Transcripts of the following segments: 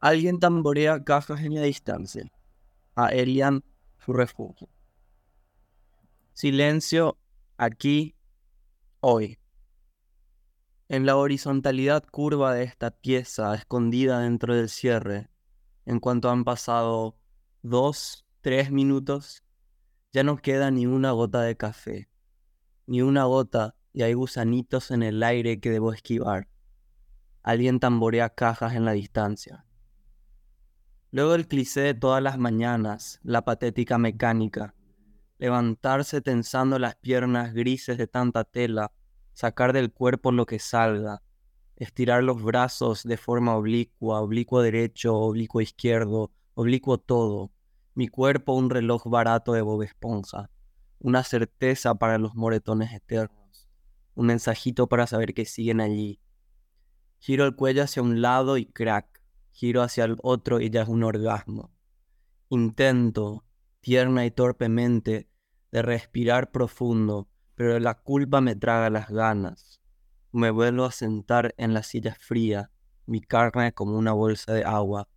Alguien tamborea cajas en la distancia. A Elian su refugio. Silencio aquí, hoy. En la horizontalidad curva de esta pieza, escondida dentro del cierre, en cuanto han pasado dos, tres minutos, ya no queda ni una gota de café, ni una gota y hay gusanitos en el aire que debo esquivar. Alguien tamborea cajas en la distancia. Luego el cliché de todas las mañanas, la patética mecánica, levantarse tensando las piernas grises de tanta tela, sacar del cuerpo lo que salga, estirar los brazos de forma oblicua, oblicuo derecho, oblicuo izquierdo, oblicuo todo, mi cuerpo un reloj barato de Bob Esponja, una certeza para los moretones eternos, un mensajito para saber que siguen allí. Giro el cuello hacia un lado y crack giro hacia el otro y ya es un orgasmo. Intento, tierna y torpemente, de respirar profundo, pero la culpa me traga las ganas. Me vuelvo a sentar en la silla fría, mi carne como una bolsa de agua,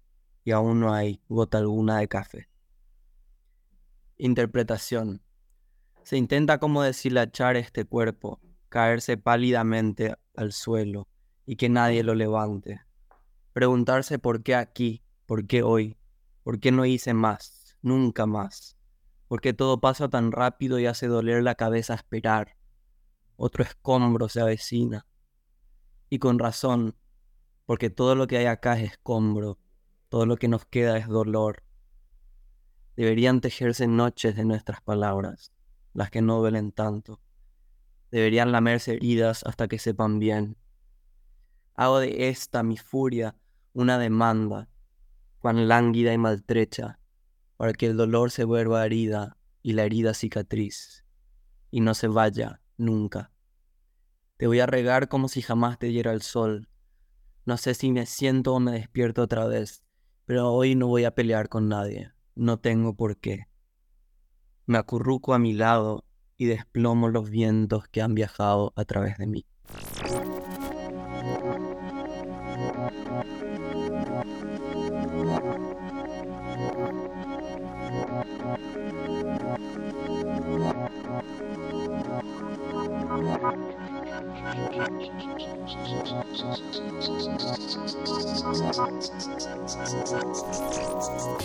y aún no hay gota alguna de café. Interpretación. Se intenta como deshilachar este cuerpo, caerse pálidamente al suelo y que nadie lo levante. Preguntarse por qué aquí, por qué hoy, por qué no hice más, nunca más, por qué todo pasa tan rápido y hace doler la cabeza esperar. Otro escombro se avecina. Y con razón, porque todo lo que hay acá es escombro, todo lo que nos queda es dolor. Deberían tejerse noches de nuestras palabras, las que no duelen tanto. Deberían lamerse heridas hasta que sepan bien. Hago de esta mi furia una demanda, cuán lánguida y maltrecha, para que el dolor se vuelva herida y la herida cicatriz, y no se vaya nunca. Te voy a regar como si jamás te diera el sol. No sé si me siento o me despierto otra vez, pero hoy no voy a pelear con nadie. No tengo por qué. Me acurruco a mi lado y desplomo los vientos que han viajado a través de mí.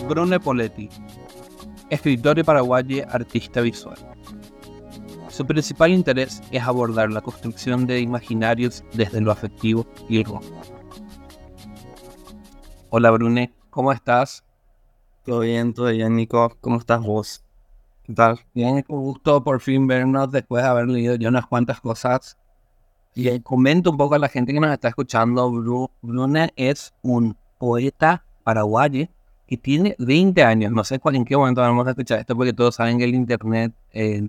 Brune Poletti, escritor y paraguayo, artista visual. Su principal interés es abordar la construcción de imaginarios desde lo afectivo y el Hola Brune, ¿cómo estás? Todo bien, todo bien, Nico. ¿Cómo estás vos? ¿Qué tal? Bien, un gusto por fin vernos después de haber leído ya unas cuantas cosas. Y comento un poco a la gente que nos está escuchando. Brune es un poeta paraguayo que tiene 20 años. No sé cuál, en qué momento vamos a escuchar esto, porque todos saben que el Internet, eh,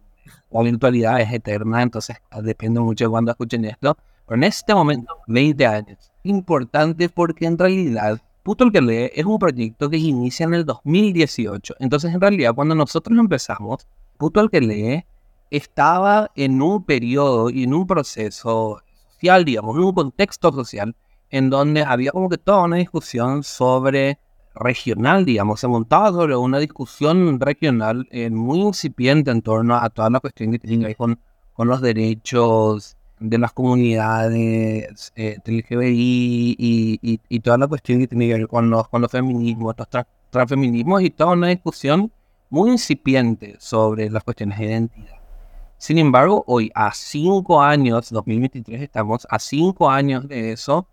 la virtualidad es eterna, entonces depende mucho de cuándo escuchen esto. Pero en este momento, 20 años. Importante porque en realidad Puto el que lee es un proyecto que inicia en el 2018. Entonces, en realidad, cuando nosotros empezamos, Puto el que lee estaba en un periodo y en un proceso social, digamos, en un contexto social, en donde había como que toda una discusión sobre regional, digamos, se montaba sobre una discusión regional eh, muy incipiente en torno a toda la cuestión que tiene que ver con, con los derechos de las comunidades eh, LGBTI y, y, toda la cuestión que tiene que ver con los, con los feminismos, los transfeminismos y toda una discusión muy incipiente sobre las cuestiones de identidad. Sin embargo, hoy, a cinco años, 2023 estamos, a cinco años de eso,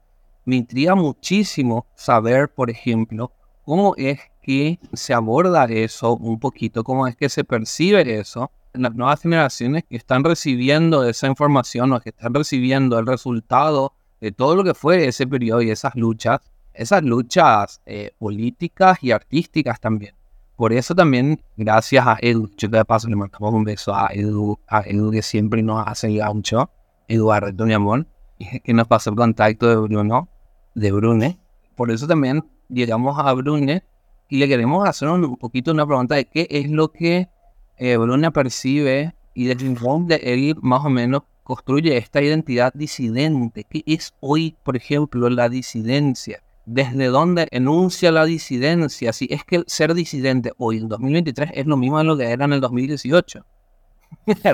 me intriga muchísimo saber, por ejemplo, cómo es que se aborda eso un poquito, cómo es que se percibe eso las nuevas generaciones que están recibiendo esa información o que están recibiendo el resultado de todo lo que fue ese periodo y esas luchas, esas luchas eh, políticas y artísticas también. Por eso también, gracias a Edu, yo de paso le mandamos un beso a Edu, a Edu que siempre nos hace el gaucho, Eduardo, mi amor, que nos pasó el contacto de Bruno, de Brune. Por eso también llegamos a Brune y le queremos hacer un poquito una pregunta de qué es lo que eh, Bruna percibe y desde donde él más o menos construye esta identidad disidente. ¿Qué es hoy, por ejemplo, la disidencia? desde dónde enuncia la disidencia. Si es que ser disidente hoy en 2023 es lo mismo de lo que era en el 2018.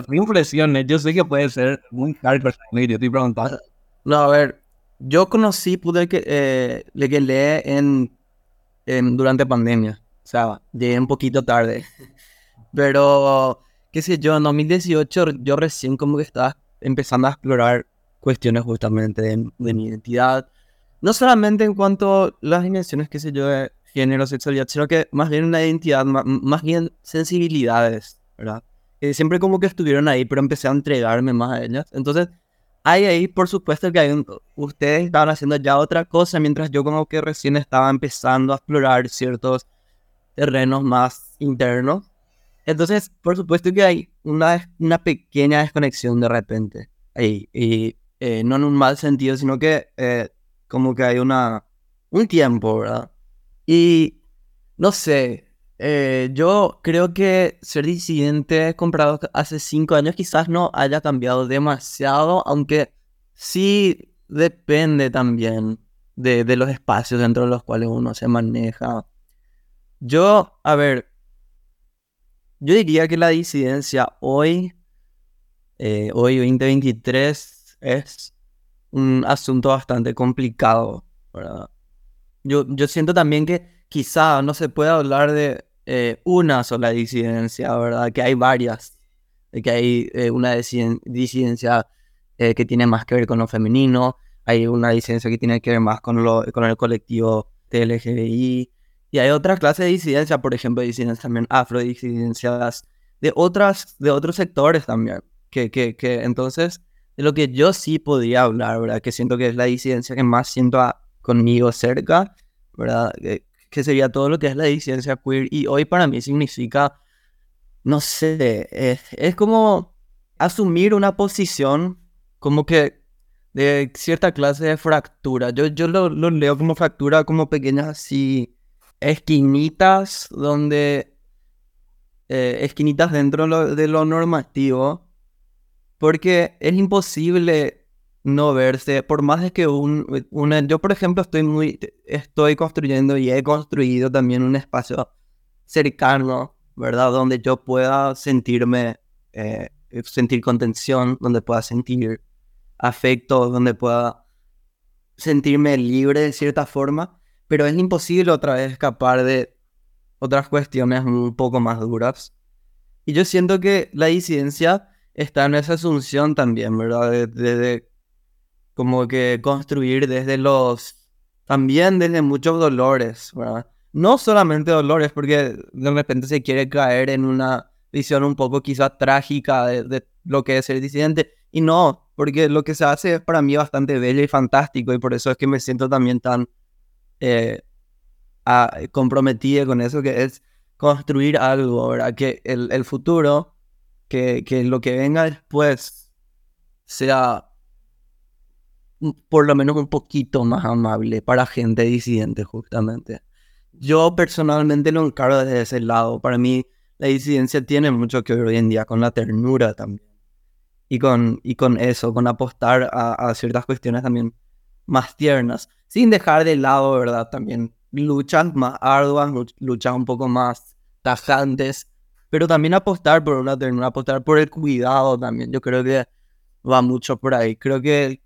Me impresiona, yo sé que puede ser muy hardcore, yo estoy preguntando. No, a ver, yo conocí, pude que, eh, le que lee en, en, durante pandemia. O sea, llegué un poquito tarde. Pero, qué sé yo, en 2018 yo recién como que estaba empezando a explorar cuestiones justamente de, mi identidad. No solamente en cuanto a las dimensiones, qué sé yo, de género, sexualidad, sino que más bien una identidad, más, bien sensibilidades, ¿verdad? Que siempre como que estuvieron ahí, pero empecé a entregarme más a ellas. Entonces, hay ahí, por supuesto, que hay ustedes estaban haciendo ya otra cosa, mientras yo como que recién estaba empezando a explorar ciertos terrenos más internos. Entonces, por supuesto que hay una, una pequeña desconexión de repente ahí. Y eh, no en un mal sentido, sino que eh, como que hay una, un tiempo, ¿verdad? Y no sé, eh, yo creo que ser disidente comprado hace cinco años quizás no haya cambiado demasiado, aunque sí depende también de, los espacios dentro de los cuales uno se maneja. Yo, a ver, yo diría que la disidencia hoy, eh, hoy 2023, es un asunto bastante complicado, ¿verdad? Yo, yo siento también que quizá no se puede hablar de eh, una sola disidencia, ¿verdad? Que hay varias, que hay eh, una disidencia que tiene más que ver con lo femenino, hay una disidencia que tiene que ver más con, lo, con el colectivo LGBTI, y hay otra clase de disidencia, por ejemplo, disidencias también afrodisidencias, de otras, de otros sectores también. Que, que, que entonces, de lo que yo sí podría hablar, ¿verdad? Que siento que es la disidencia que más siento conmigo cerca, ¿verdad? Sería todo lo que es la disidencia queer. Y hoy para mí significa, no sé, es, es como asumir una posición como que de cierta clase de fractura. Yo, yo lo, lo leo como fractura, como pequeñas así esquinitas donde... Eh, esquinitas dentro de lo normativo. Porque es imposible no verse, por más de que un, una, yo por ejemplo estoy muy, estoy construyendo y he construido también un espacio cercano, ¿verdad? Donde yo pueda sentirme, eh, sentir contención, donde pueda sentir afecto, donde pueda sentirme libre de cierta forma pero es imposible otra vez escapar de otras cuestiones un poco más duras. Y yo siento que la disidencia está en esa asunción también, ¿verdad? Como que construir desde los, también desde muchos dolores, ¿verdad? No solamente dolores, porque de repente se quiere caer en una visión un poco quizás trágica de, de lo que es ser disidente. Y no, porque lo que se hace es para mí bastante bello y fantástico y por eso es que me siento también tan eh, comprometida con eso, que es construir algo, ¿verdad? Que el, el futuro, que, que, lo que venga después sea por lo menos un poquito más amable para gente disidente, justamente. Yo personalmente lo encargo desde ese lado. Para mí, la disidencia tiene mucho que ver hoy en día con la ternura también. Y con, y con eso, con apostar a, a ciertas cuestiones también más tiernas sin dejar de lado, ¿verdad? También luchas más arduas, luchas un poco más tajantes, pero también apostar por una ternura, apostar por el cuidado también. Yo creo que va mucho por ahí. Creo que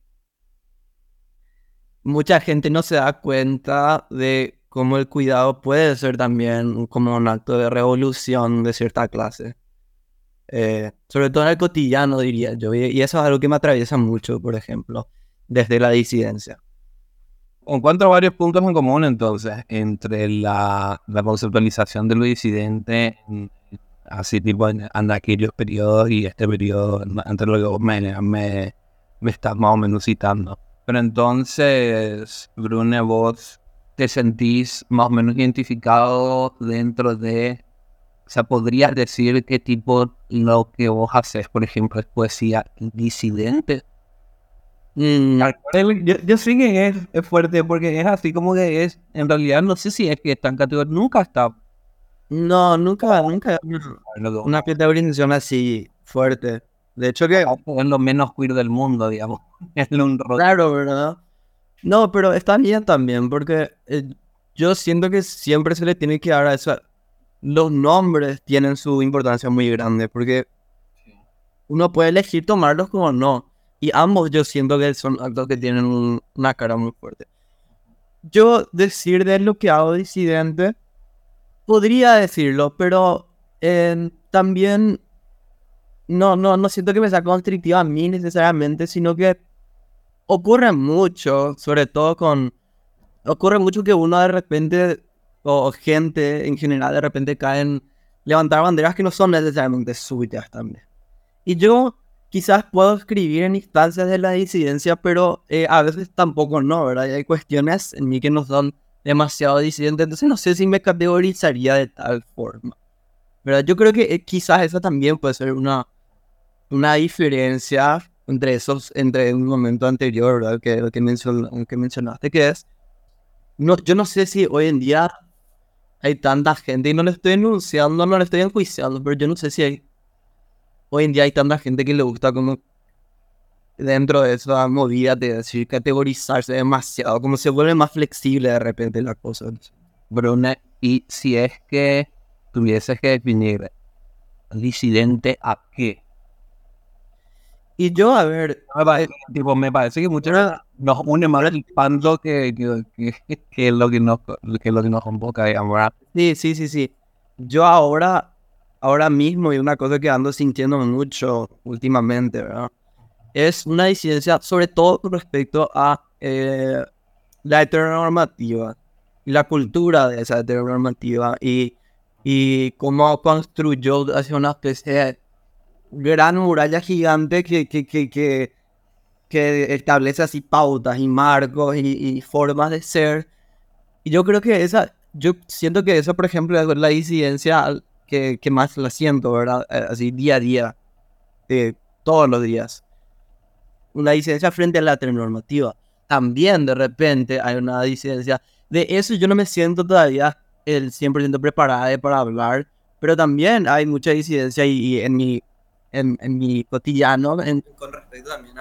mucha gente no se da cuenta de cómo el cuidado puede ser también como un acto de revolución de cierta clase. Eh, sobre todo en el cotidiano, diría yo. Y eso es algo que me atraviesa mucho, por ejemplo, desde la disidencia. Encuentro varios puntos en común entonces entre la, la conceptualización de lo disidente, así tipo en, aquellos periodos y este periodo entre lo que vos me, me, estás más o menos citando. Pero entonces, Brune, vos te sentís más o menos identificado dentro de, o sea, podrías decir qué tipo lo que vos haces, por ejemplo, es poesía disidente. Mm, yo, yo, sí que es, fuerte porque es así como que es, en realidad no sé si es que está en categoría, nunca está. No, nunca, nunca. Una categorización así fuerte. De hecho que es lo menos queer del mundo, digamos. Es Claro, ¿verdad? No, pero está bien también, porque eh, yo siento que siempre se le tiene que dar a eso. Los nombres tienen su importancia muy grande, porque uno puede elegir tomarlos como no. Y ambos yo siento que son actos que tienen una cara muy fuerte. Yo decir de lo que hago disidente, podría decirlo, pero eh, también no, no, no siento que me sea constrictiva a mí necesariamente, sino que ocurre mucho, sobre todo con... Ocurre mucho que uno de repente, o gente en general, de repente caen levantar banderas que no son necesariamente suyas también. Y yo quizás puedo escribir en instancias de la disidencia, pero eh, a veces tampoco no, ¿verdad? Y hay cuestiones en mí que no son demasiado disidentes, entonces no sé si me categorizaría de tal forma. ¿verdad? Yo creo que eh, quizás esa también puede ser una, una diferencia entre esos, entre un momento anterior, ¿verdad? Que, que, que mencionaste, que es, no, yo no sé si hoy en día hay tanta gente, y no le estoy enunciando, no le estoy enjuiciando, pero yo no sé si hay, hoy en día hay tanta gente que le gusta como dentro de esa movida de decir categorizarse demasiado, como se vuelve más flexible de repente la cosa. Brune, y si es que tuvieses que definir disidente a qué, y yo, a ver, me parece, tipo, me parece que muchas nos une más el pando que, que, que, que, lo que nos, que lo que nos convoca, digamos, Sí, sí, sí, sí. Yo ahora, ahora mismo, y una cosa que ando sintiendo mucho últimamente, ¿verdad? Es una disidencia, sobre todo con respecto a eh, la heteronormativa y la cultura de esa heteronormativa y, y cómo construyó hacia una especie de gran muralla gigante que, que, que, que, que establece así pautas y marcos y, formas de ser. Y yo creo que esa, yo siento que esa, por ejemplo, es la disidencia que, que más la siento, ¿verdad? Eh, así día a día, eh, todos los días. Una disidencia frente a la heteronormativa. También de repente hay una disidencia. De eso yo no me siento todavía el 100% preparado para hablar, pero también hay mucha disidencia y en mi en, mi cotidiano con respecto también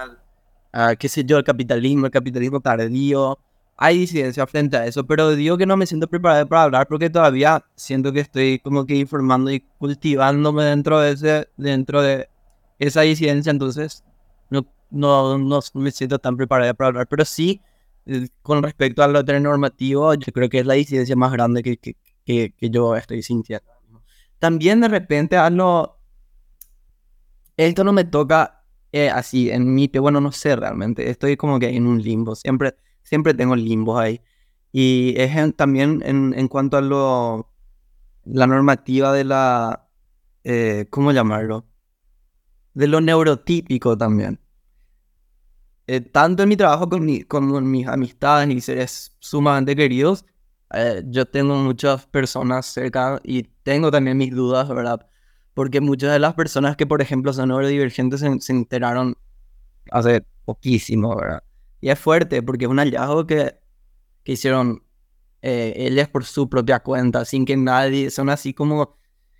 al, qué sé yo, el capitalismo, el capitalismo tardío. Hay disidencia frente a eso, pero digo que no me siento preparado para hablar porque todavía siento que estoy como que informando y cultivándome dentro de ese, dentro de esa disidencia, entonces no, no, no me siento tan preparado para hablar, pero sí con respecto a lo normativo, yo creo que es la disidencia más grande que, que, que, que yo estoy sintiendo. También de repente a lo, esto no me toca eh, así en mi bueno, no sé realmente, estoy como que en un limbo, siempre, siempre tengo limbos ahí. Y es también en, en, cuanto a lo, la normativa de la, eh, ¿cómo llamarlo? De lo neurotípico también. Eh, tanto en mi trabajo con, mi, con mis amistades y seres sumamente queridos, yo tengo muchas personas cerca y tengo también mis dudas, ¿verdad? Porque muchas de las personas que, por ejemplo, son neurodivergentes se, se enteraron hace poquísimo, ¿verdad? Y es fuerte porque es un hallazgo que, que hicieron eh, ellas por su propia cuenta, sin que nadie, son así como,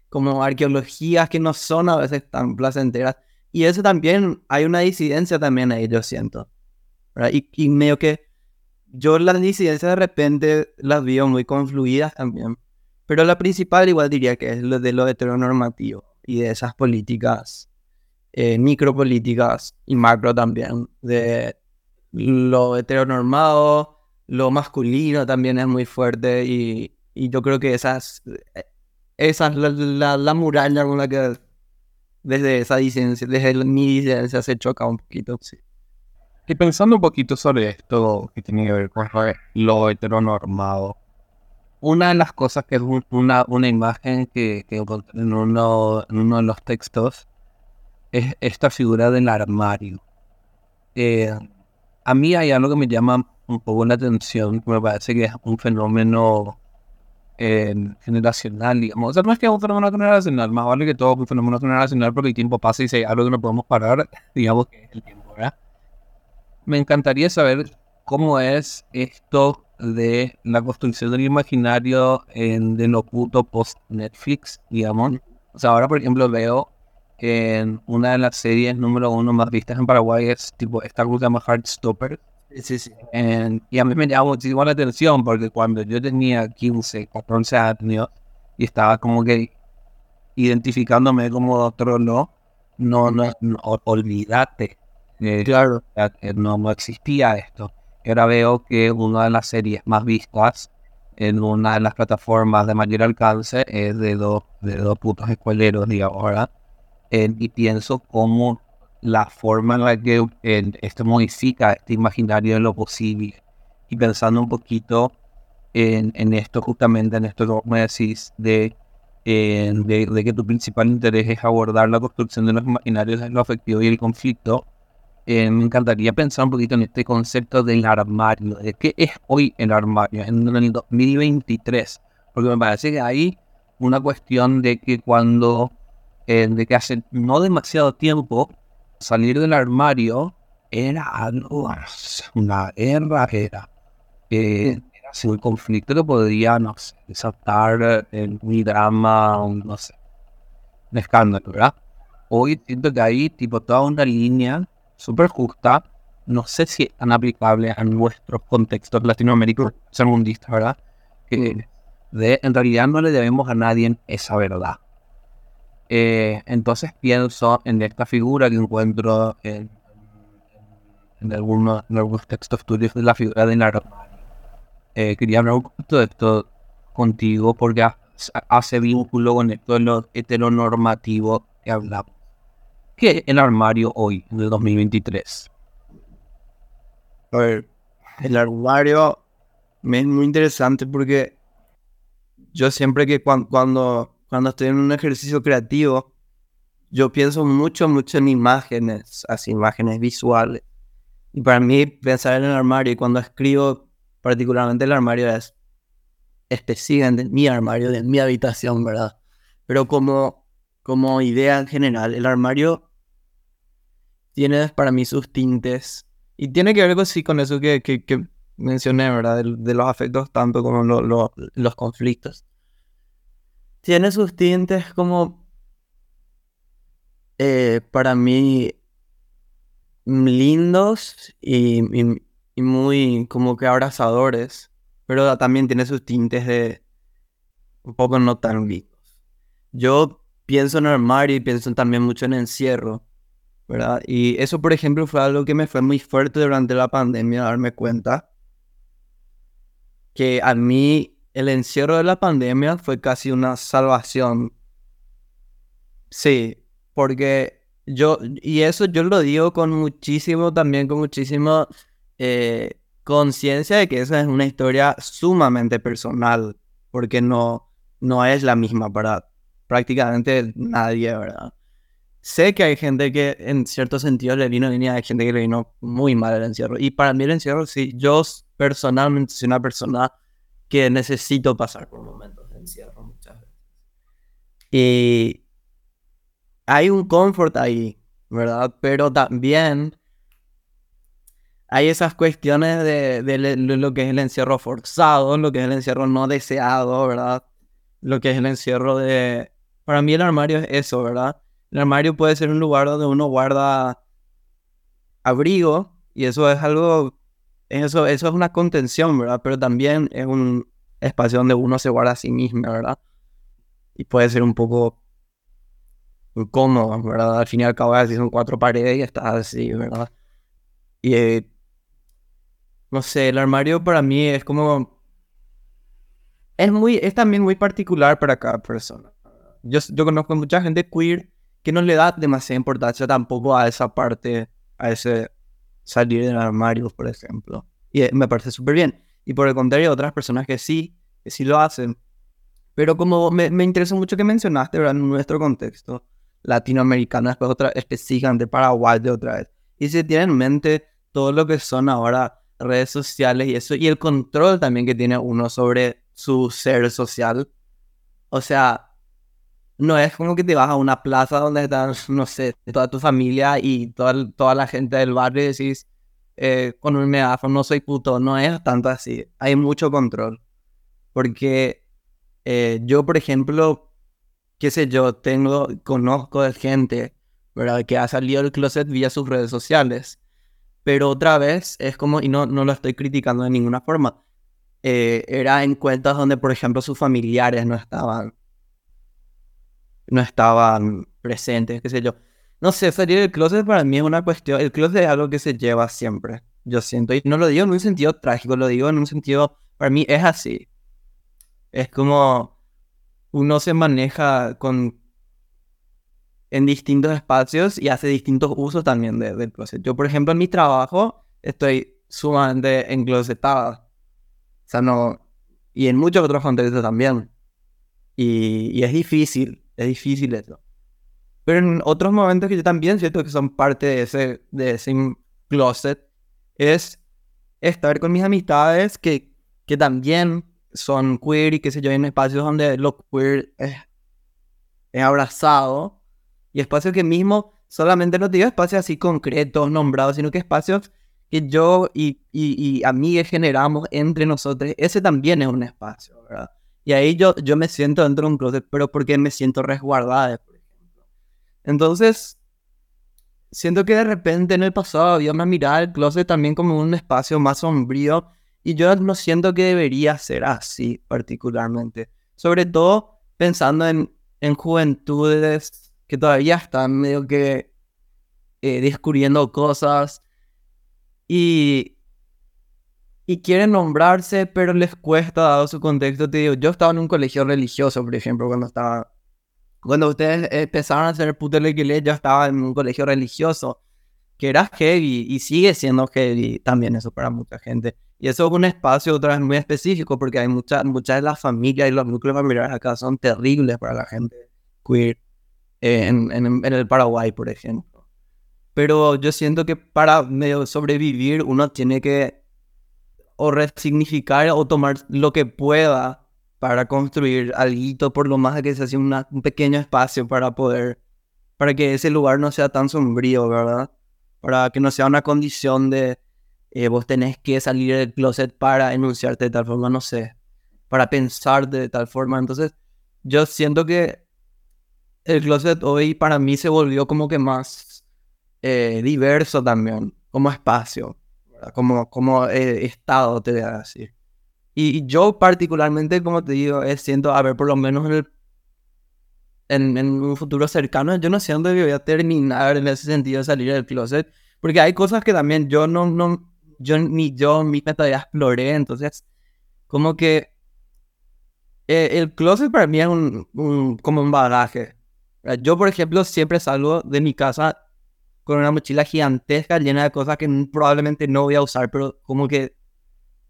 como arqueologías que no son a veces tan placenteras. Y eso también, hay una disidencia también ahí, yo siento. Y, y medio que yo las disidencias de repente las veo muy confluidas también. Pero la principal igual diría que es lo de lo heteronormativo y de esas políticas, eh, micropolíticas y macro también, de lo heteronormado, lo masculino también es muy fuerte y, y yo creo que esas, esa es la, la, muralla con la que desde esa licencia, desde mi licencia se choca un poquito, sí. Y pensando un poquito sobre esto que tiene que ver con lo heteronormado, una de las cosas que es una, una imagen que, que encontré en uno, en uno de los textos es esta figura del armario. Eh, a mí hay algo que me llama un poco la atención, me parece que es un fenómeno eh, generacional, digamos. O sea, no es que es un fenómeno generacional, más vale que todo es un fenómeno generacional porque el tiempo pasa y si hay algo que no podemos parar, digamos que es el tiempo, ¿verdad? Me encantaría saber cómo es esto de la construcción del imaginario en, de lo puto post-Netflix, digamos. O sea, ahora, por ejemplo, veo en una de las series número uno más vistas en Paraguay es tipo esta cosa que se llama Heartstopper. Sí, sí. y a mí me llamó muchísimo la atención porque cuando yo tenía 15, 14 años y estaba como que identificándome como doctor no, no, no, olvídate. claro. No, no existía esto. Ahora veo que una de las series más vistas en una de las plataformas de mayor alcance es de dos, de dos putos escueleros, digamos, ¿verdad? y pienso cómo la forma en la que esto modifica este imaginario de lo posible. Y pensando un poquito en, esto, justamente en esto que me decís, de, de, que tu principal interés es abordar la construcción de los imaginarios de lo afectivo y el conflicto, eh, me encantaría pensar un poquito en este concepto del armario, de qué es hoy el armario en el 2023, porque me parece que hay una cuestión de que cuando, eh, de que hace no demasiado tiempo, salir del armario era algo, una guerra, era, eh, era un conflicto que podría, no sé, desatar en un drama, no sé, un escándalo, ¿verdad? Hoy siento que hay tipo toda una línea súper justa. No sé si es tan aplicable a nuestros contextos latinoamericanos, mundistas, ¿verdad? Que de, en realidad no le debemos a nadie esa verdad. Eh, entonces pienso en esta figura que encuentro en, en, algunos, en algunos textos tuyos de la figura de armario. Eh, quería hablar un poquito de esto contigo porque hace vínculo con esto de lo heteronormativo que hablamos. ¿Qué es el armario hoy, en el 2023? A ver, el armario me es muy interesante porque yo siempre que cuando, cuando, estoy en un ejercicio creativo, yo pienso mucho, mucho en imágenes, así imágenes visuales. Y para mí pensar en el armario y cuando escribo particularmente el armario es específicamente mi armario, de mi habitación, ¿verdad? Pero como, como idea en general, el armario tiene para mí sus tintes. Y tiene que ver con, sí, con eso que, que, mencioné, ¿verdad? De, los afectos tanto como los conflictos. Tiene sus tintes como, eh, para mí, lindos y, y, muy como que abrazadores. Pero también tiene sus tintes de un poco no tan lindos. Yo pienso en armario y pienso también mucho en encierro. ¿verdad? Y eso, por ejemplo, fue algo que me fue muy fuerte durante la pandemia, darme cuenta que a mí el encierro de la pandemia fue casi una salvación. Sí, porque yo, y eso yo lo digo con muchísimo, también con muchísima eh, conciencia de que esa es una historia sumamente personal, porque no, no es la misma para prácticamente nadie, ¿verdad? Sé que hay gente que en cierto sentido le vino bien hay gente que le vino muy mal el encierro. Y para mí el encierro, sí, yo personalmente soy una persona que necesito pasar por momentos de encierro muchas veces. Y hay un confort ahí, ¿verdad? Pero también hay esas cuestiones de, lo que es el encierro forzado, lo que es el encierro no deseado, ¿verdad? Lo que es el encierro de... Para mí el armario es eso, ¿verdad? El armario puede ser un lugar donde uno guarda abrigo y eso es algo, eso, eso es una contención, ¿verdad? Pero también es un espacio donde uno se guarda a sí mismo, ¿verdad? Y puede ser un poco incómodo, ¿verdad? Al fin y al cabo, si son cuatro paredes y estás así, ¿verdad? Y eh, no sé, el armario para mí es como es muy es también muy particular para cada persona. Yo, yo conozco mucha gente queer que no le da demasiada importancia tampoco a esa parte, a ese salir del armario, por ejemplo. Y eh, me parece súper bien. Y por el contrario, otras personas que sí, que sí lo hacen. Pero como me, me interesa mucho que mencionaste, ¿verdad? En nuestro contexto latinoamericano, después otra específicamente Paraguay de otra vez. Y se tiene en mente todo lo que son ahora redes sociales y eso, y el control también que tiene uno sobre su ser social. O sea, no es como que te vas a una plaza donde están, no sé, toda tu familia y toda, toda la gente del barrio y decís eh, con un megáfono, no soy puto. No es tanto así. Hay mucho control. Porque eh, yo, por ejemplo, qué sé yo, tengo, conozco de gente, ¿verdad? Que ha salido del closet vía sus redes sociales. pero otra vez es como, y no, no lo estoy criticando de ninguna forma, eh, era en cuentas donde, por ejemplo, sus familiares no estaban, no estaban presentes, qué sé yo. No sé, salir del closet para mí es una cuestión, el closet es algo que se lleva siempre, yo siento, y no lo digo en un sentido trágico, lo digo en un sentido, para mí es así. Es como uno se maneja con en distintos espacios y hace distintos usos también del closet. Yo, por ejemplo, en mi trabajo estoy sumamente enclosetado. O sea, no... Y en muchos otros contextos también. Y, y, es difícil, es difícil eso. Pero en otros momentos que yo también siento que son parte de ese, de ese closet, es estar con mis amistades que, que también son queer y que sé yo, en espacios donde lo queer es, es abrazado y espacios que mismo solamente no digo espacios así concretos, nombrados, sino que espacios que yo y, y, y amigues generamos entre nosotros. Ese también es un espacio, ¿verdad? Y ahí yo, yo me siento dentro de un closet, pero porque me siento resguardada. Entonces, siento que de repente en el pasado había una mirada al closet también como un espacio más sombrío y yo no siento que debería ser así particularmente. Sobre todo pensando en, en juventudes que todavía están medio que eh, descubriendo cosas y, y quieren nombrarse, pero les cuesta dado su contexto. Te digo, yo estaba en un colegio religioso, por ejemplo, cuando estaba... Cuando ustedes empezaron a hacer puto que yo estaba en un colegio religioso, que era heavy y sigue siendo heavy también eso para mucha gente. Y eso es un espacio otra vez muy específico porque hay muchas muchas de las familias y los núcleos familiares acá son terribles para la gente queer en, en, el Paraguay, por ejemplo. Pero yo siento que para medio sobrevivir uno tiene que o resignificar o tomar lo que pueda para construir algo, por lo más que se hace un pequeño espacio para poder, para que ese lugar no sea tan sombrío, ¿verdad? Para que no sea una condición de eh, vos tenés que salir del closet para enunciarte de tal forma, no sé, para pensar de tal forma. Entonces, yo siento que el closet hoy para mí se volvió como que más eh, diverso también, como espacio, como, como eh, estado, te voy a decir. Y, yo particularmente, como te digo, siento, a ver, por lo menos en, el, en, en, un futuro cercano, yo no siento que voy a terminar en ese sentido de salir del closet, porque hay cosas que también yo no, no yo ni yo misma todavía exploré, entonces, como que eh, el closet para mí es un, como un bagaje. Yo, por ejemplo, siempre salgo de mi casa con una mochila gigantesca llena de cosas que probablemente no voy a usar, pero como que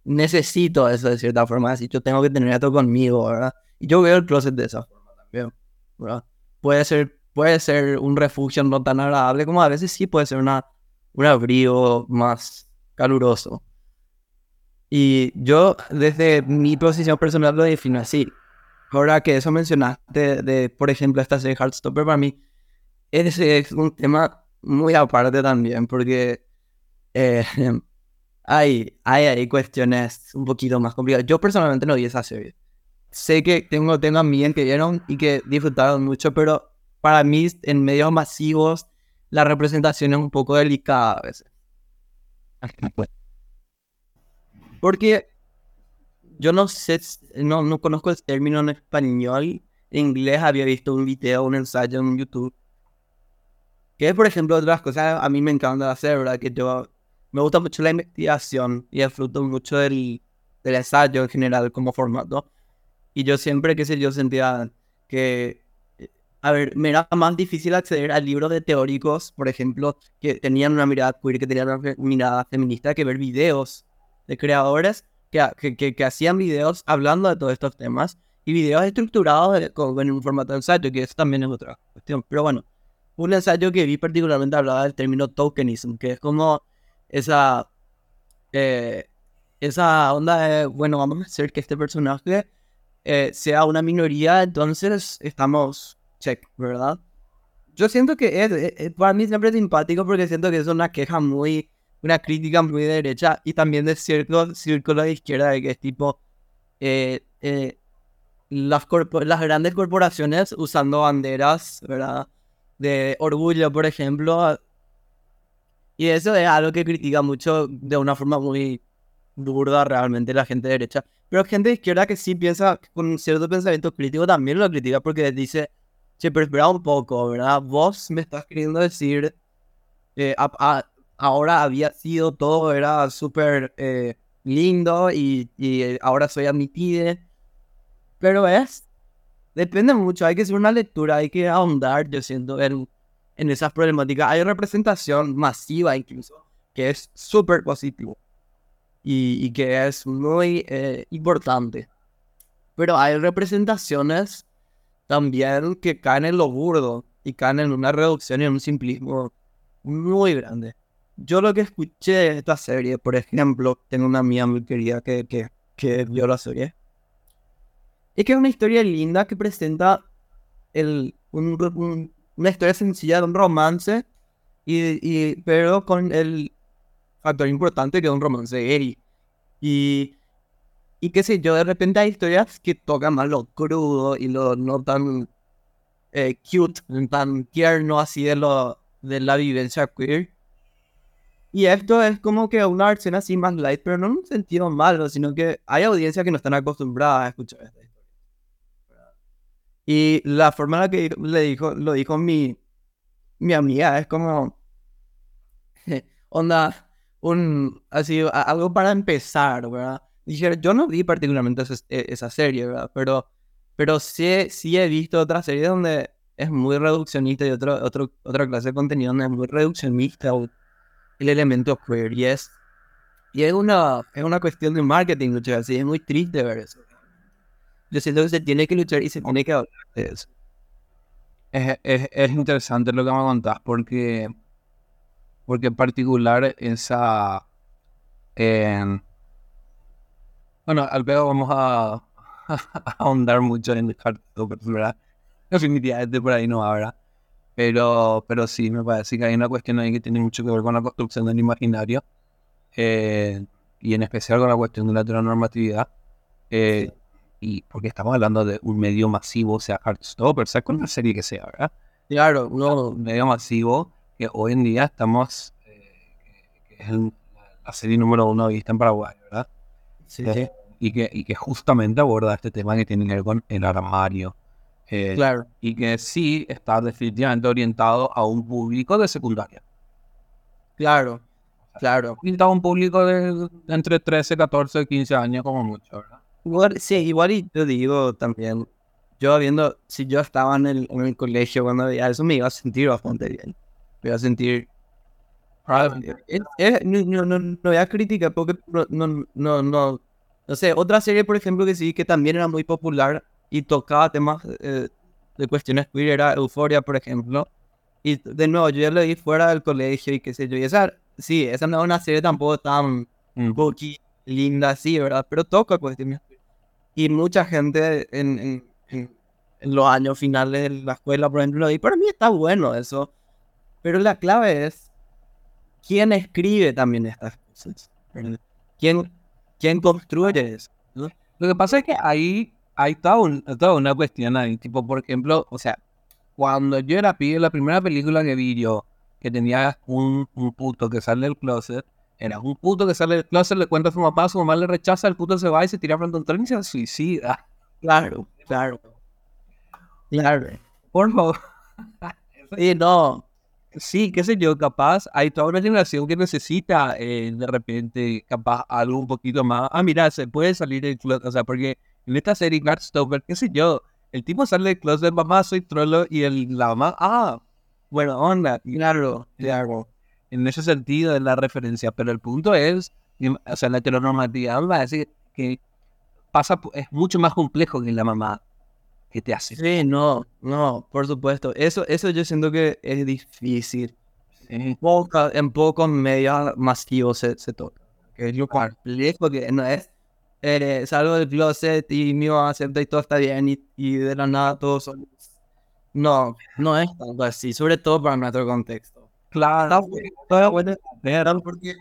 necesito eso de cierta forma. Así yo tengo que tener esto conmigo, ¿verdad? Y yo veo el closet de esa forma también, ¿verdad? Puede ser, puede ser un refugio no tan agradable como a veces sí puede ser una, un abrigo más caluroso. Y yo, desde mi posición personal, lo defino así. Ahora que eso mencionaste, de, por ejemplo, esta serie Heartstopper, para mí, ese es un tema muy aparte también, porque eh, hay, hay, hay cuestiones un poquito más complicadas. Yo personalmente no vi esa serie. Sé que tengo, tengo amigos que vieron y que disfrutaron mucho, pero para mí, en medios masivos, la representación es un poco delicada a veces. Porque yo no sé, no, no conozco el término en español. En inglés había visto un video, un ensayo en YouTube. Que es, por ejemplo, otras cosas a mí me encanta hacer, ¿verdad? Que yo me gusta mucho la investigación y disfruto mucho del, del ensayo en general como formato. Y yo siempre, qué sé yo, sentía que, a ver, me era más difícil acceder a libros de teóricos, por ejemplo, que tenían una mirada queer, que tenían una mirada feminista, que ver videos de creadores que, que, que, hacían videos hablando de todos estos temas y videos estructurados en un formato de ensayo, que eso también es otra cuestión. Pero bueno, un ensayo que vi particularmente hablaba del término tokenism, que es como esa, eh, esa onda de, bueno, vamos a hacer que este personaje eh, sea una minoría, entonces estamos check, ¿verdad? Yo siento que es, para mí siempre es simpático porque siento que es una queja muy una crítica muy derecha y también de cierto círculo de izquierda de que es tipo eh, eh, las, las grandes corporaciones usando banderas, ¿verdad? De orgullo, por ejemplo, Y eso es algo que critica mucho de una forma muy burda realmente la gente de derecha. Pero gente de izquierda que sí piensa con cierto pensamiento crítico también lo critica porque dice, che, pero espera un poco, ¿verdad? Vos me estás queriendo decir, eh, ahora había sido todo, era súper eh, lindo y, y ahora soy admitido. Pero es, depende mucho, hay que hacer una lectura, hay que ahondar, yo siento, en, en esas problemáticas. Hay representación masiva incluso, que es súper positivo y, y, que es muy eh, importante. Pero hay representaciones también que caen en lo burdo y caen en una reducción y en un simplismo muy grande. Yo lo que escuché de esta serie, por ejemplo, tengo una amiga muy querida que, que, que vio la serie, es que es una historia linda que presenta una historia sencilla de un romance, y, pero con el factor importante que es un romance gay. Y, qué sé yo, de repente hay historias que tocan más lo crudo y lo no tan eh, cute, tan tierno así de, lo, de la vivencia queer. Y esto es como que una versión así más light, pero no en un sentido malo, sino que hay audiencias que no están acostumbradas a escuchar historia. Y la forma en la que le dijo, lo dijo mi, mi amiga es como, onda, un, así, algo para empezar, ¿verdad? Dije, yo no vi particularmente e, esa, serie, ¿verdad? Pero, pero sí, sí he visto otras series donde es muy reduccionista y otro, otro, otra clase de contenido donde es muy reduccionista el elemento queer. Y es, y es, una, es una cuestión de marketing, así, es muy triste ver eso. Yo siento que se tiene que luchar y se tiene que hablar de eso. Es, es, es interesante lo que me contás porque, porque en particular esa... Eh, bueno, al pedo vamos a, ahondar mucho en el ¿verdad? Definitivamente por ahí no habrá. Pero, pero sí, me parece que hay una cuestión ahí que tiene mucho que ver con la construcción del imaginario. Eh, y en especial con la cuestión de la heteronormatividad. Eh, y porque estamos hablando de un medio masivo, o sea, Heartstopper, sea, con una serie que sea, ¿verdad? Claro, no. Un medio masivo que hoy en día estamos, eh, que es la serie número uno vista en Paraguay, ¿verdad? Sí, sí. Y, que, y que justamente aborda este tema que tiene que ver con el armario. Eh, claro. Y que sí está definitivamente orientado a un público de secundaria. Claro, claro. Orientado a un público de, entre 13, 14, 15 años como mucho, ¿verdad? Igual, sí, igual y te digo también, yo viendo, si yo estaba en el, en el colegio cuando veía eso, me iba a sentir bastante bien. Me iba a sentir... no, no, no, voy a criticar porque no, no, no, no, sé, otra serie, por ejemplo, que sí, que también era muy popular y tocaba temas eh, de cuestiones queer, era Euforia, por ejemplo. Y de nuevo, yo ya lo vi fuera del colegio y qué sé yo. Y esa, sí, esa no es una serie tampoco tan mm. linda así, ¿verdad? Pero toca cuestiones y mucha gente en, en, los años finales de la escuela, por ejemplo, y para mí está bueno eso. Pero la clave es quién escribe también estas cosas. ¿Quién, quién construye eso? Lo que pasa es que ahí hay toda, toda, una cuestión ahí. Tipo, por ejemplo, o sea, cuando yo era pibe, la primera película que vi yo, que tenía un, un puto que sale del closet, era un puto que sale del closet, le cuenta a su mamá, su mamá le rechaza, el puto se va y se tira frente a un tren y se suicida. Claro, claro. Claro. Por favor. Sí, no. Sí, qué sé yo, capaz hay toda una generación que necesita eh, de repente, capaz algo un poquito más. Ah, mira, se puede salir del closet, o sea, porque en esta serie Heartstopper, qué sé yo, el tipo sale del closet, mamá, soy trollo, y el, la mamá, ah, bueno, onda, claro, claro en ese sentido de la referencia, pero el punto es, o sea, la heteronormatividad va a decir que pasa, es mucho más complejo que la mamá que te hace. Sí, no, no, por supuesto. Eso, eso yo siento que es difícil. En, en pocos medios masivos se, se toca. Que es lo complejo que no es. Eh, salgo del closet y mi mamá acepta y todo está bien y, y de la nada todo son... No, no es tanto así, sobre todo para nuestro contexto. Claro, porque,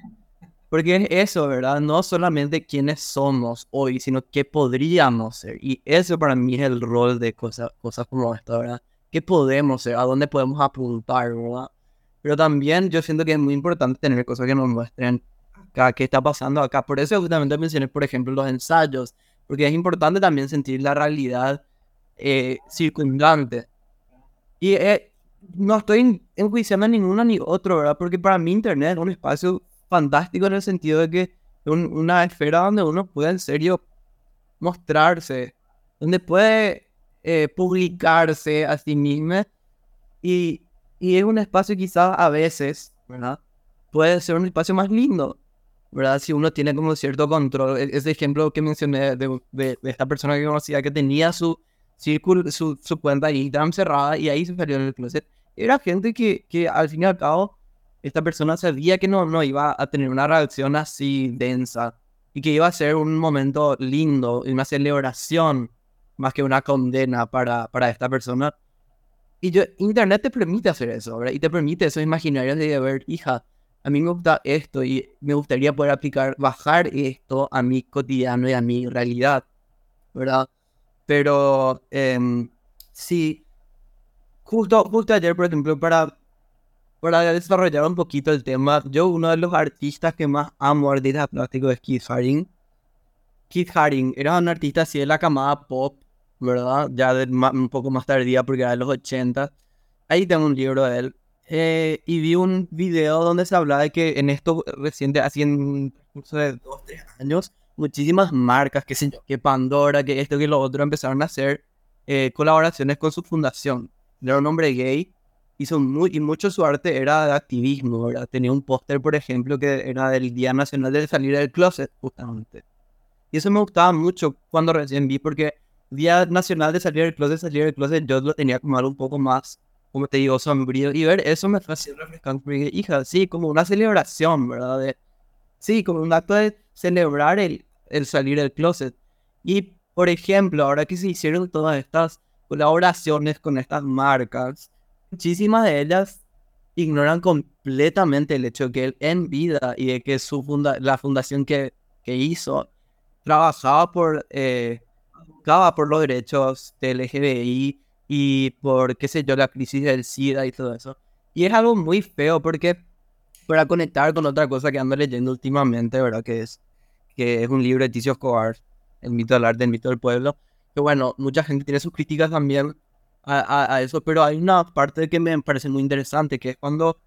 porque es eso, ¿verdad? No solamente quiénes somos hoy, sino qué podríamos ser. Y eso para mí es el rol de cosas, cosas como esta, ¿verdad? ¿Qué podemos ser? ¿A dónde podemos apuntar, ¿verdad? Pero también yo siento que es muy importante tener cosas que nos muestren acá, qué está pasando acá. Por eso justamente mencioné, por ejemplo, los ensayos, porque es importante también sentir la realidad eh, circundante. Y eh, no estoy enjuiciando a ninguno ni otro, ¿verdad? Porque para mí Internet es un espacio fantástico en el sentido de que es una esfera donde uno puede en serio mostrarse, donde puede eh, publicarse a sí mismo y, y es un espacio quizás a veces, ¿verdad? Puede ser un espacio más lindo, ¿verdad? Si uno tiene como cierto control. E-, ese ejemplo que mencioné de, de, esta persona que conocía que tenía su, círculo, su, su cuenta de Instagram cerrada y ahí se salió del closet. Era gente que, que al fin y al cabo esta persona sabía que no, no iba a tener una reacción así densa y que iba a ser un momento lindo una celebración más que una condena para, para esta persona. Y yo, Internet te permite hacer eso, ¿verdad? Y te permite esos imaginarios de ver, hija, a mí me gusta esto y me gustaría poder aplicar, bajar esto a mi cotidiano y a mi realidad, ¿verdad? Pero eh, sí, justo, justo ayer, por ejemplo, para, para desarrollar un poquito el tema, yo uno de los artistas que más amo, artista plástico, es Keith Haring. Keith Haring era un artista así de la camada pop, ¿verdad? Ya un poco más tardía porque era de los 80. Ahí tengo un libro de él. Eh, y vi un video donde se hablaba de que en esto reciente, así en curso de 2, 3 años, muchísimas marcas, que que Pandora, que esto, que lo otro, empezaron a hacer eh, colaboraciones con su fundación. Era un hombre gay, hizo muy, y mucho su arte era de activismo, ¿verdad? Tenía un póster, por ejemplo, que era del Día Nacional de Salir del Closet, justamente. Y eso me gustaba mucho cuando recién vi, porque Día Nacional de Salir del Closet, Salir del Closet, yo lo tenía como algo un poco más, como te digo, sombrío. Y ver eso me así refrescante, porque, hija, sí, como una celebración, ¿verdad? De, sí, como un acto de celebrar el, el salir del closet. Y, por ejemplo, ahora que se hicieron todas estas colaboraciones con estas marcas, muchísimas de ellas ignoran completamente el hecho que él en vida y de que su funda la fundación que, que hizo trabajaba por, eh, por los derechos del LGBTI y por, qué sé yo, la crisis del SIDA y todo eso. Y es algo muy feo porque para conectar con otra cosa que ando leyendo últimamente, ¿verdad? Que es que es un libro de Ticio Escobar, El mito del arte, el mito del pueblo. Que bueno, mucha gente tiene sus críticas también a, eso, pero hay una parte que me parece muy interesante, que es cuando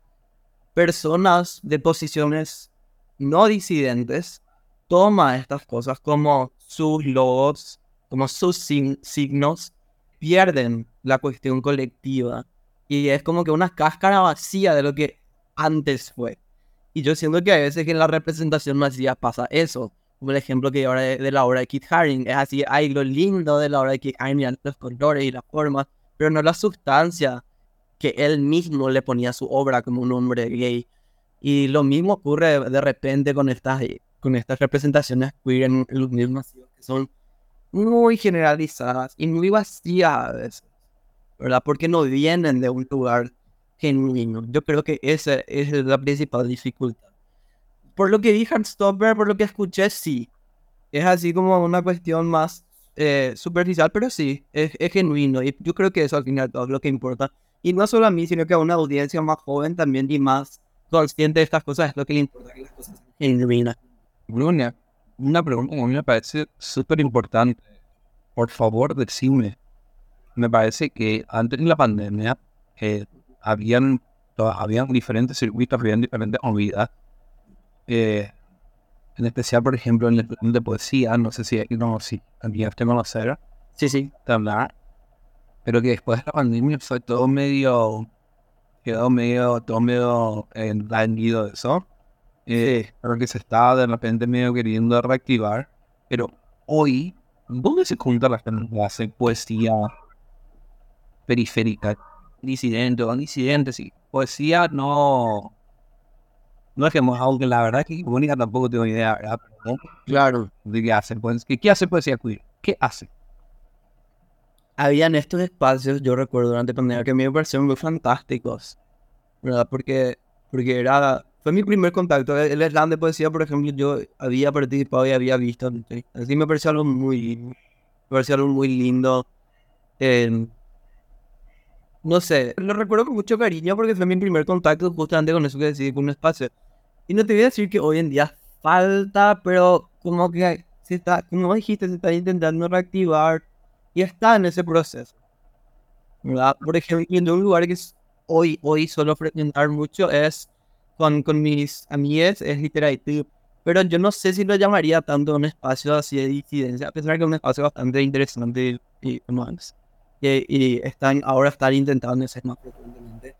personas de posiciones no disidentes toman estas cosas como sus logos, como sus signos, pierden la cuestión colectiva. Y es como que una cáscara vacía de lo que antes fue. Y yo siento que a veces en la representación masiva pasa eso como el ejemplo que ahora de, de, la obra de Kit Haring, es así, hay lo lindo de la obra de Kit Haring, los colores y las formas, pero no la sustancia que él mismo le ponía a su obra como un hombre gay. Y lo mismo ocurre de, repente con estas, con estas representaciones queer en, los mismos que son muy generalizadas y muy vacías a ¿verdad? Porque no vienen de un lugar genuino. Yo creo que esa es la principal dificultad por lo que dije Stopper, por lo que escuché, sí. Es así como una cuestión más eh, superficial, pero sí, es, genuino. Y yo creo que eso al final todo es lo que importa. Y no solo a mí, sino que a una audiencia más joven también y más consciente de estas cosas es lo que le importa que las cosas sean genuinas. Bruna, una pregunta que a mí me parece súper importante. Por favor, decime. Me parece que antes de la pandemia eh, habían, habían diferentes circuitos, habían diferentes movidas eh, en especial, por ejemplo, en el plan de poesía, no sé si no, si también usted conocer. Sí, sí. Hablar. Pero que después de la pandemia fue todo medio, quedó medio, todo medio en de eso. Eh, Creo que se estaba de repente medio queriendo reactivar. Pero hoy, ¿dónde se junta la gente que hace poesía periférica? Disidente o disidente, sí. Poesía no no es que aunque la verdad que Mónica tampoco tengo idea, ¿verdad? claro. ¿De qué hace? Pues, ¿qué, hace poesía queer? ¿Qué hace? Habían estos espacios, yo recuerdo durante la pandemia, que me parecieron muy fantásticos, ¿verdad? Porque, porque era, fue mi primer contacto. El slam de poesía, por ejemplo, yo había participado y había visto. Así me pareció algo muy, me pareció algo muy lindo. No sé, lo recuerdo con mucho cariño porque fue mi primer contacto justamente con eso que decidí con un espacio. Y no te voy a decir que hoy en día falta, pero como que se está, como dijiste, se está intentando reactivar y está en ese proceso. ¿verdad? Por ejemplo, un lugar que hoy, hoy suelo frecuentar mucho es con, con mis amigas, es literatura. Pero yo no sé si lo llamaría tanto un espacio así de disidencia, a pesar que es un espacio bastante interesante y, y, están, ahora están intentando hacer más frecuentemente.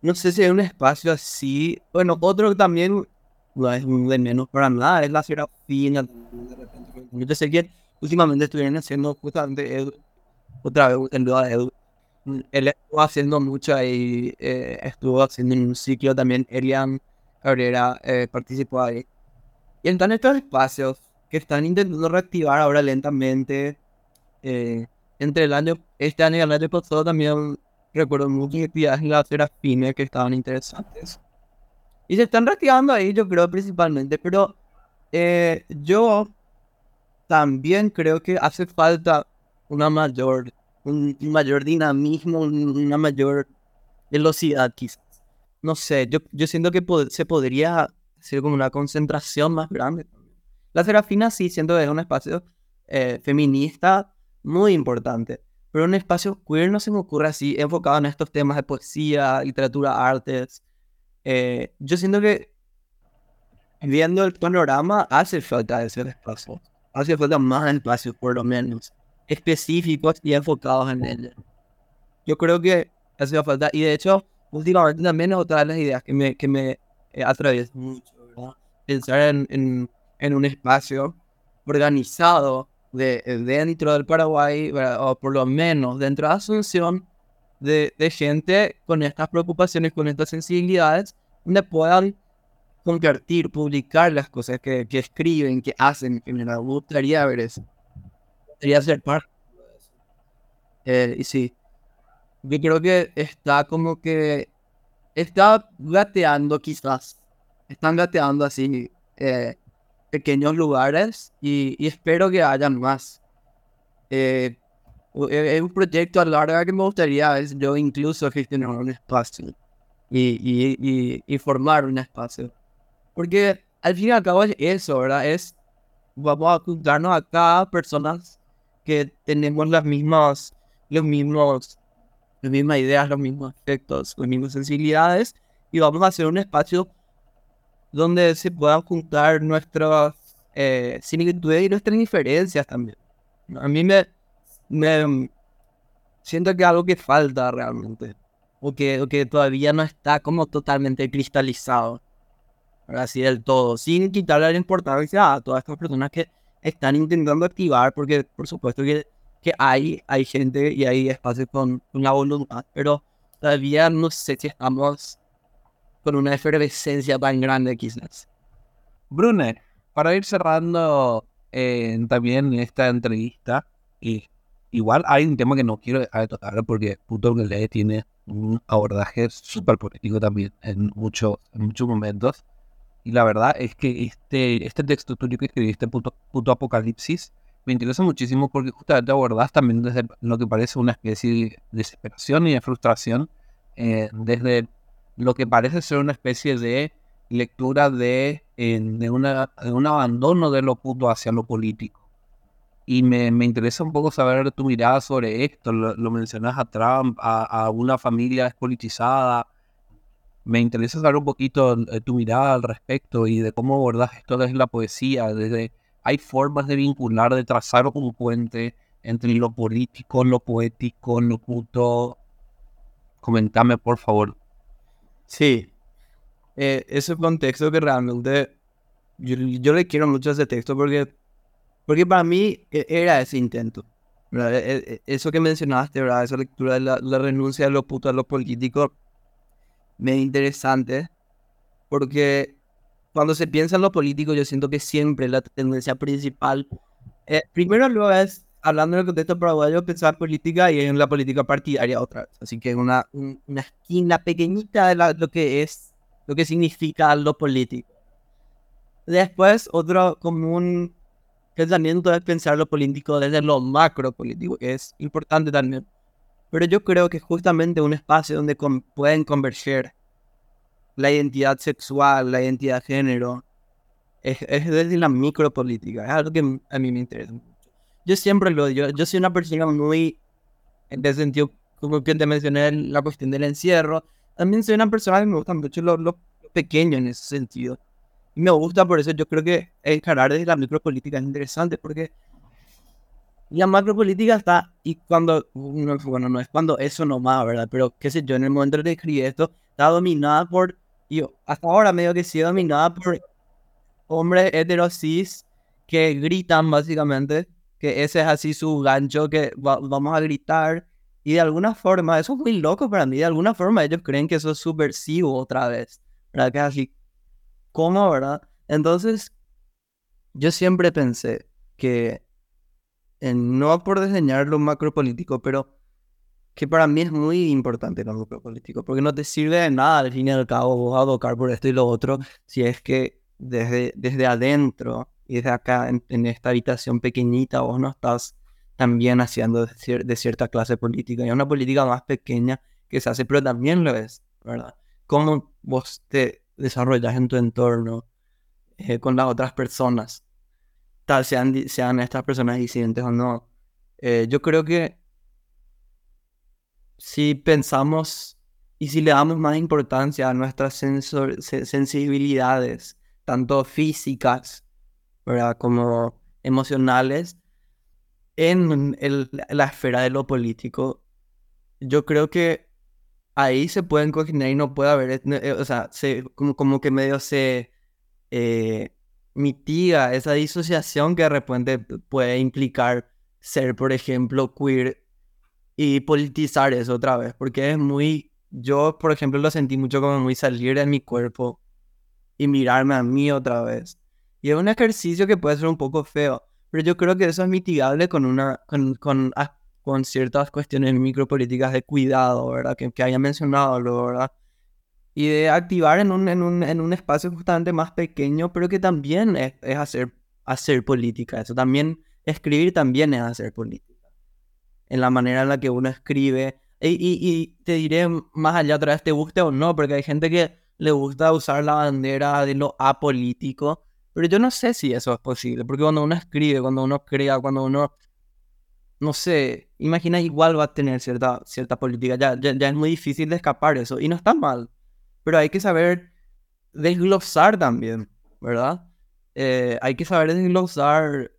No sé si hay un espacio así. Bueno, otro también no es de menos para nada, es la ciudad fina. De repente, yo sé que últimamente estuvieron haciendo justamente otra vez el duda de Edu. Él estuvo haciendo mucho ahí, eh, estuvo haciendo en un ciclo también. Elian Cabrera eh, participó ahí. Y están estos espacios que están intentando reactivar ahora lentamente. Eh, entre el año, este año y el año pasado también recuerdo muchas actividades en la Serafine que estaban interesantes. Y se están reactivando ahí, yo creo, principalmente. Pero eh, yo también creo que hace falta una mayor, un, mayor dinamismo, una mayor velocidad quizás. No sé, yo, yo siento que se podría hacer como una concentración más grande. La Serafina sí siento que es un espacio eh, feminista muy importante. Pero un espacio queer no se me ocurre así, enfocado en estos temas de poesía, literatura, artes. Eh, yo siento que viendo el panorama hace falta ese espacio. Hace falta más espacios, por lo menos, específicos y enfocados en él. Yo creo que hace falta, y de hecho, últimamente también es otra de las ideas que me, que me eh, atraviesa mucho, ¿verdad? Pensar en, en, en un espacio organizado de, eh, dentro del Paraguay, o por lo menos dentro de Asunción, de, de, gente con estas preocupaciones, con estas sensibilidades, donde puedan compartir, publicar las cosas que, que escriben, que hacen. Que me gustaría ver eso. Gustaría ser parte eh, y sí, yo creo que está como que está gateando quizás. Están gateando así. Eh, pequeños lugares y, espero que hayan más. Eh, e, es un proyecto a larga que me gustaría yo incluso gestionar un espacio y, y, formar un espacio. Porque al fin y al cabo es eso, ¿verdad? Es, vamos a juntarnos acá personas que tenemos las mismas, los mismos, las mismas ideas, los mismos aspectos, las mismas sensibilidades y vamos a hacer un espacio donde se puedan juntar nuestras eh, similitudes y nuestras diferencias también. A mí me, me siento que algo que falta realmente, o que, o que todavía no está como totalmente cristalizado, así del todo, sin quitarle la importancia a todas estas personas que están intentando activar, porque por supuesto que, que hay, hay gente y hay espacios con una voluntad, pero todavía no sé si estamos con una efervescencia tan grande quizás. Brune, para ir cerrando eh, también esta entrevista, y igual hay un tema que no quiero dejar de tocar porque Puto le tiene un abordaje súper político también en, mucho, en muchos momentos. Y la verdad es que este, este texto tuyo que escribiste, Puto, Puto Apocalipsis, me interesa muchísimo porque justamente abordas también desde lo que parece una especie de desesperación y de frustración, eh, desde lo que parece ser una especie de lectura de, de, una, un abandono de lo puto hacia lo político. Y me, me, interesa un poco saber tu mirada sobre esto. Lo, mencionas a Trump, a, una familia despolitizada. Me interesa saber un poquito eh, tu mirada al respecto y de cómo abordas esto desde la poesía. Desde, hay formas de vincular, de trazar un puente entre lo político, lo poético, lo puto. Comentame, por favor. Sí, eh, ese contexto que realmente yo, yo, le quiero mucho a ese texto porque, porque para mí e, era ese intento. E, e, eso que mencionaste, ¿verdad? esa lectura de la, la renuncia de lo puto a lo político, me es interesante porque cuando se piensa en lo político, yo siento que siempre la tendencia principal, eh, primero lo es hablando en el contexto paraguayo, pensar política y en la política partidaria otra vez. Así que una, una esquina pequeñita de lo que es, lo que significa lo político. Después, otro común pensamiento es pensar lo político desde lo macro político, que es importante también. Pero yo creo que justamente un espacio donde pueden converger la identidad sexual, la identidad de género, es, desde la micropolítica, es algo que a mí me interesa. Yo siempre lo digo, yo soy una persona muy, en ese sentido, como que te mencioné la cuestión del encierro, también soy una persona que me gusta mucho lo, lo pequeño en ese sentido. Y me gusta, por eso yo creo que encarar desde la micropolítica es interesante, porque la macropolítica está, y cuando, bueno, no es cuando eso nomás, ¿verdad? Pero qué sé yo, en el momento en que escribí esto, está dominada por, yo, hasta ahora medio que sí dominada por hombres heterosis que gritan básicamente, que ese es así su gancho, que vamos a gritar, y de alguna forma, eso es muy loco para mí, de alguna forma ellos creen que eso es subversivo otra vez, ¿verdad? Que es así, ¿cómo, verdad? Entonces, yo siempre pensé que no por diseñar lo macropolítico, pero que para mí es muy importante lo macropolítico, porque no te sirve de nada al fin y al cabo vos abocar por esto y lo otro, si es que desde, desde adentro y desde acá en, esta habitación pequeñita vos no estás también haciendo de, cierta clase política, y una política más pequeña que se hace, pero también lo es, ¿verdad? Cómo vos te desarrollas en tu entorno eh, con las otras personas sean, sean estas personas disidentes o no. Eh, yo creo que si pensamos y si le damos más importancia a nuestras sensibilidades, tanto físicas ¿verdad? como emocionales, en la esfera de lo político, yo creo que ahí se pueden coordinar y no puede haber, eh, o sea, se, como, como que medio se eh, mitiga esa disociación que de repente puede implicar ser, por ejemplo, queer y politizar eso otra vez, porque es muy, yo, por ejemplo, lo sentí mucho como muy salir de mi cuerpo y mirarme a mí otra vez. Y es un ejercicio que puede ser un poco feo, pero yo creo que eso es mitigable con una, con, con, con ciertas cuestiones micropolíticas de cuidado, ¿verdad? Que, que haya mencionado, ¿verdad? y de activar en un, en un, en un espacio justamente más pequeño, pero que también es, es, hacer, hacer política. Eso también, escribir también es hacer política. En la manera en la que uno escribe. Y, y, y te diré más allá otra vez, te guste o no, porque hay gente que le gusta usar la bandera de lo apolítico, pero yo no sé si eso es posible, porque cuando uno escribe, cuando uno crea, cuando uno, no sé, imagina igual va a tener cierta, cierta política, ya, ya, ya es muy difícil de escapar eso, y no está mal pero hay que saber desglosar también, ¿verdad? Eh, hay que saber desglosar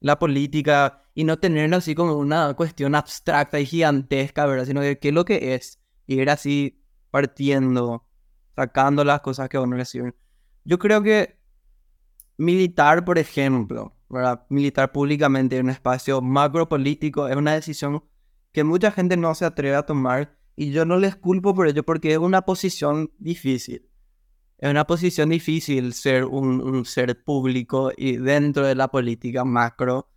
la política y no tenerlo así como una cuestión abstracta y gigantesca, ¿verdad? Sino que qué es lo que es. Y ir así partiendo, sacando las cosas que uno sirven. Yo creo que militar, por ejemplo, ¿verdad? Militar públicamente en un espacio macropolítico es una decisión que mucha gente no se atreve a tomar y yo no les culpo por ello porque es una posición difícil. Es una posición difícil ser un, ser público y dentro de la política macro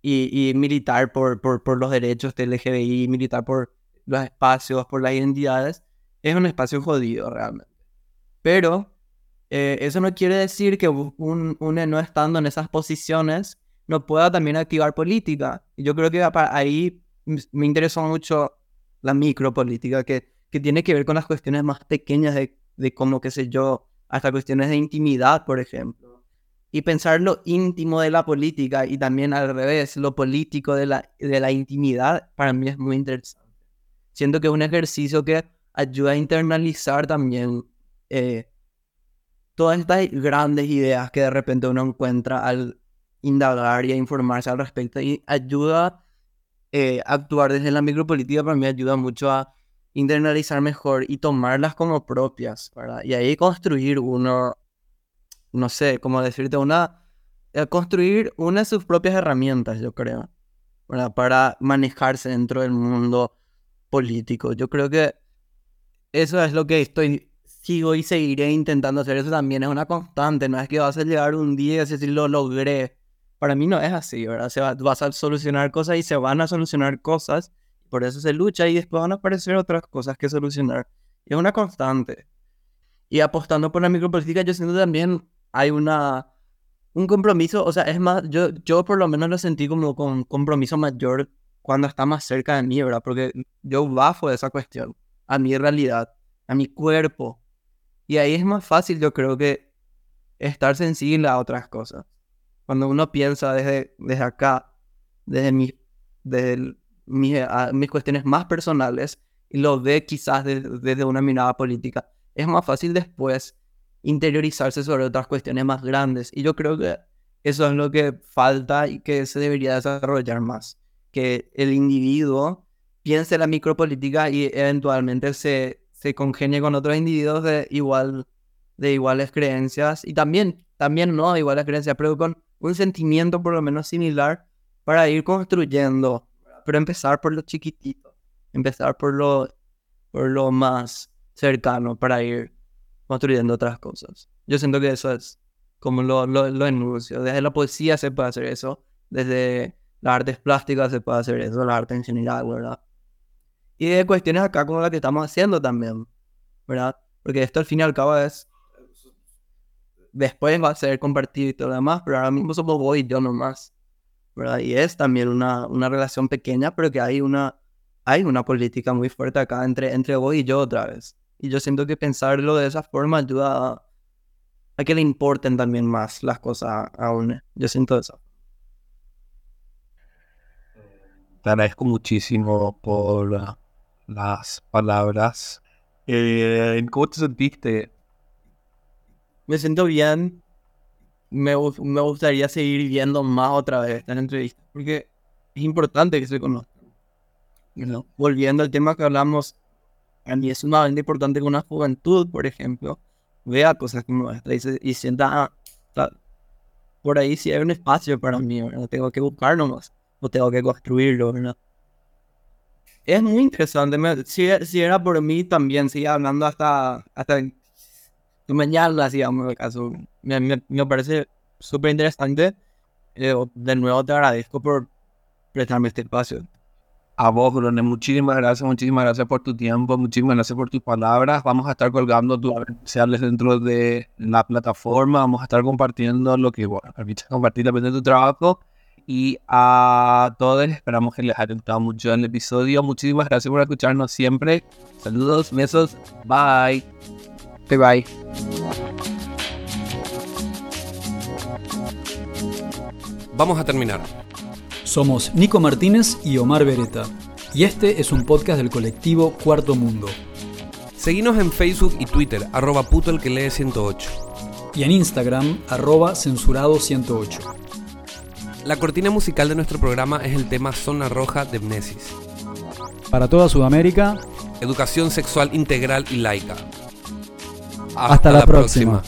y, y militar por, por, por, los derechos del LGBI, militar por los espacios, por las identidades. Es un espacio jodido realmente. Pero eh, eso no quiere decir que un, no estando en esas posiciones no pueda también activar política. Yo creo que ahí me interesó mucho la micropolítica, que, que tiene que ver con las cuestiones más pequeñas de, de como, qué sé yo, hasta cuestiones de intimidad, por ejemplo. Y pensar lo íntimo de la política y también al revés, lo político de la, de la intimidad, para mí es muy interesante. Siento que es un ejercicio que ayuda a internalizar también eh, todas estas grandes ideas que de repente uno encuentra al indagar y a informarse al respecto y ayuda eh, actuar desde la micropolítica para mí ayuda mucho a internalizar mejor y tomarlas como propias, ¿verdad? Y ahí construir uno, no sé, cómo decirte, una, eh, construir una de sus propias herramientas, yo creo, ¿verdad? Para manejarse dentro del mundo político. Yo creo que eso es lo que estoy, sigo y seguiré intentando hacer. Eso también es una constante, no es que vas a llegar un día y decir lo logré para mí no es así, ¿verdad? Se va, vas a solucionar cosas y se van a solucionar cosas, por eso se lucha y después van a aparecer otras cosas que solucionar. Y es una constante. Y apostando por la micropolítica, yo siento también hay una un compromiso, o sea, es más, yo, yo por lo menos lo sentí como con compromiso mayor cuando está más cerca de mí, ¿verdad? Porque yo bajo de esa cuestión a mi realidad, a mi cuerpo. Y ahí es más fácil, yo creo que estar sensible a otras cosas. Cuando uno piensa desde, desde acá, desde, mi, desde mis cuestiones más personales, y lo ve quizás desde una mirada política, es más fácil después interiorizarse sobre otras cuestiones más grandes. Y yo creo que eso es lo que falta y que se debería desarrollar más. Que el individuo piense la micropolítica y eventualmente se, se congenie con otros individuos de, igual, de iguales creencias y también, también no de iguales creencias, pero con un sentimiento por lo menos similar para ir construyendo, pero empezar por lo chiquitito, empezar por lo, por lo más cercano para ir construyendo otras cosas. Yo siento que eso es como lo, lo, lo enuncio. Desde la poesía se puede hacer eso, desde las artes plásticas se puede hacer eso, la arte en general, ¿verdad? Y de cuestiones acá como la que estamos haciendo también, ¿verdad? Porque esto al fin y al cabo es... Después va a ser compartido y todo lo demás, pero ahora mismo somos vos y yo nomás, ¿verdad? Y es también una, una relación pequeña, pero que hay una, hay una política muy fuerte acá entre, entre vos y yo otra vez. Y yo siento que pensarlo de esa forma ayuda a, que le importen también más las cosas a uno. Yo siento eso. Te agradezco muchísimo por las palabras. Eh, ¿Cómo te sentiste? Me siento bien. Me, me gustaría seguir viendo más otra vez esta entrevista porque es importante que se conozcan. Volviendo al tema que hablamos, a mí es sumamente importante que una juventud, por ejemplo, vea cosas como esta y, sienta, ah, por ahí si hay un espacio para mí, ¿verdad? tengo que buscarlo más o tengo que construirlo, ¿verdad? Es muy interesante. si, si, era por mí, también sigue hablando hasta, hasta mañana, digamos, el caso. Me, me, parece súper interesante. Eh, de nuevo te agradezco por prestarme este espacio. A vos, Brune, muchísimas gracias, muchísimas gracias por tu tiempo, muchísimas gracias por tus palabras. Vamos a estar colgando tus redes dentro de la plataforma, vamos a estar compartiendo lo que, bueno, permites compartir también de tu trabajo. Y a todos esperamos que les haya gustado mucho el episodio. Muchísimas gracias por escucharnos siempre. Saludos, besos, bye. Bye bye. Vamos a terminar. Somos Nico Martínez y Omar Beretta, y este es un podcast del colectivo Cuarto Mundo. Seguinos en Facebook y Twitter, arroba puto el que lee 108. Y en Instagram, arroba censurado 108. La cortina musical de nuestro programa es el tema Zona Roja de Mnesis. Para toda Sudamérica, educación sexual integral y laica. Hasta, la, próxima.